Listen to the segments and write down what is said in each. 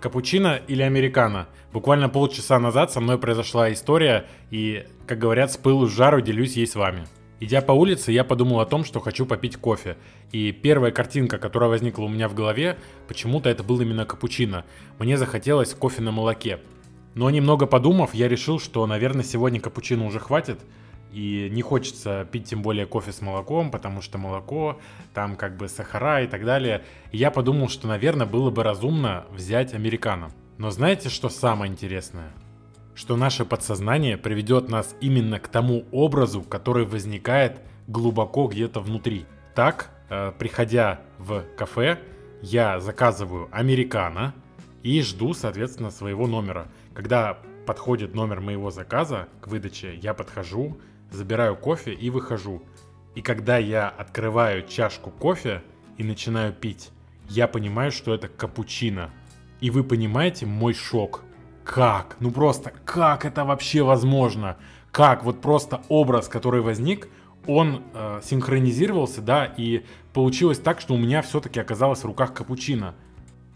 Капучино или американо? Буквально полчаса назад со мной произошла история, и, как говорят, с пылу с жару делюсь ей с вами. Идя по улице, я подумал о том, что хочу попить кофе. И первая картинка, которая возникла у меня в голове, почему-то это был именно капучино. Мне захотелось кофе на молоке. Но немного подумав, я решил, что, наверное, сегодня капучино уже хватит, и не хочется пить тем более кофе с молоком, потому что молоко, там как бы сахара и так далее. И я подумал, что, наверное, было бы разумно взять американо. Но знаете, что самое интересное? Что наше подсознание приведет нас именно к тому образу, который возникает глубоко где-то внутри. Так, э, приходя в кафе, я заказываю американо и жду, соответственно, своего номера. Когда подходит номер моего заказа к выдаче, я подхожу, забираю кофе и выхожу. И когда я открываю чашку кофе и начинаю пить, я понимаю, что это капучино. И вы понимаете мой шок. Как? Ну просто, как это вообще возможно? Как? Вот просто образ, который возник, он э, синхронизировался, да, и получилось так, что у меня все-таки оказалось в руках капучино.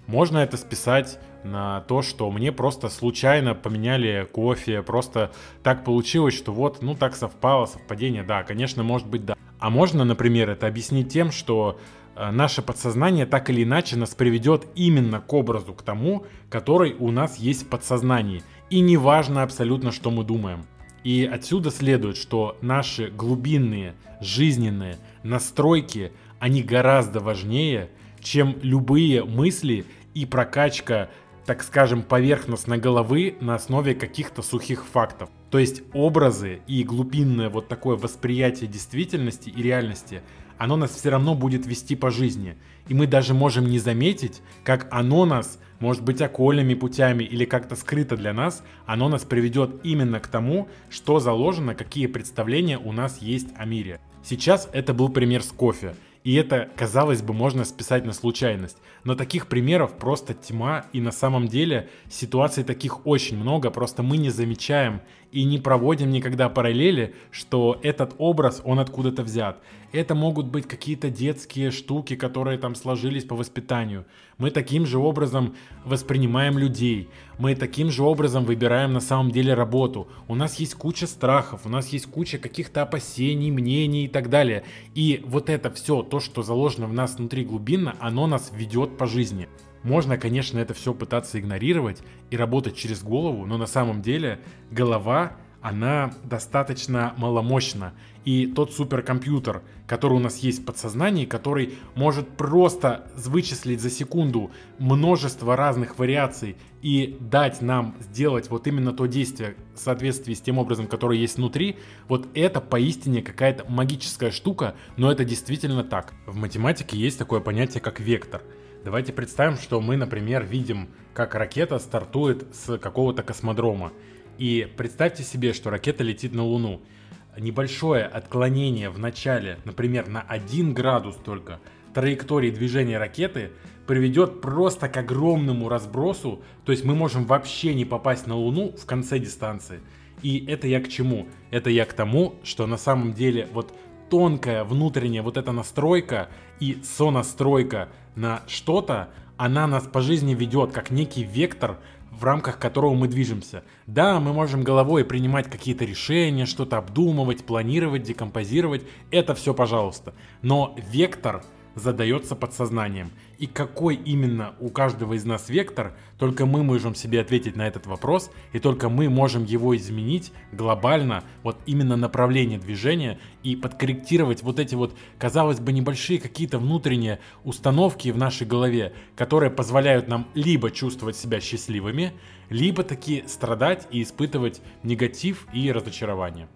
Можно это списать на то, что мне просто случайно поменяли кофе, просто так получилось, что вот, ну так совпало, совпадение, да, конечно, может быть, да. А можно, например, это объяснить тем, что э, наше подсознание так или иначе нас приведет именно к образу, к тому, который у нас есть в подсознании. И не важно абсолютно, что мы думаем. И отсюда следует, что наши глубинные, жизненные настройки, они гораздо важнее, чем любые мысли и прокачка, так скажем, поверхностной головы на основе каких-то сухих фактов. То есть образы и глубинное вот такое восприятие действительности и реальности, оно нас все равно будет вести по жизни. И мы даже можем не заметить, как оно нас, может быть, окольными путями или как-то скрыто для нас, оно нас приведет именно к тому, что заложено, какие представления у нас есть о мире. Сейчас это был пример с кофе. И это, казалось бы, можно списать на случайность. Но таких примеров просто тьма, и на самом деле ситуаций таких очень много, просто мы не замечаем и не проводим никогда параллели, что этот образ, он откуда-то взят. Это могут быть какие-то детские штуки, которые там сложились по воспитанию. Мы таким же образом воспринимаем людей. Мы таким же образом выбираем на самом деле работу. У нас есть куча страхов, у нас есть куча каких-то опасений, мнений и так далее. И вот это все, то, что заложено в нас внутри глубинно, оно нас ведет по жизни. Можно, конечно, это все пытаться игнорировать и работать через голову, но на самом деле голова она достаточно маломощна. И тот суперкомпьютер, который у нас есть в подсознании, который может просто вычислить за секунду множество разных вариаций и дать нам сделать вот именно то действие в соответствии с тем образом, который есть внутри, вот это поистине какая-то магическая штука, но это действительно так. В математике есть такое понятие, как вектор. Давайте представим, что мы, например, видим, как ракета стартует с какого-то космодрома. И представьте себе, что ракета летит на Луну. Небольшое отклонение в начале, например, на 1 градус только траектории движения ракеты приведет просто к огромному разбросу, то есть мы можем вообще не попасть на Луну в конце дистанции. И это я к чему? Это я к тому, что на самом деле вот тонкая внутренняя вот эта настройка и сонастройка на что-то, она нас по жизни ведет как некий вектор, в рамках которого мы движемся. Да, мы можем головой принимать какие-то решения, что-то обдумывать, планировать, декомпозировать. Это все пожалуйста. Но вектор задается подсознанием. И какой именно у каждого из нас вектор, только мы можем себе ответить на этот вопрос, и только мы можем его изменить глобально, вот именно направление движения, и подкорректировать вот эти вот, казалось бы, небольшие какие-то внутренние установки в нашей голове, которые позволяют нам либо чувствовать себя счастливыми, либо таки страдать и испытывать негатив и разочарование.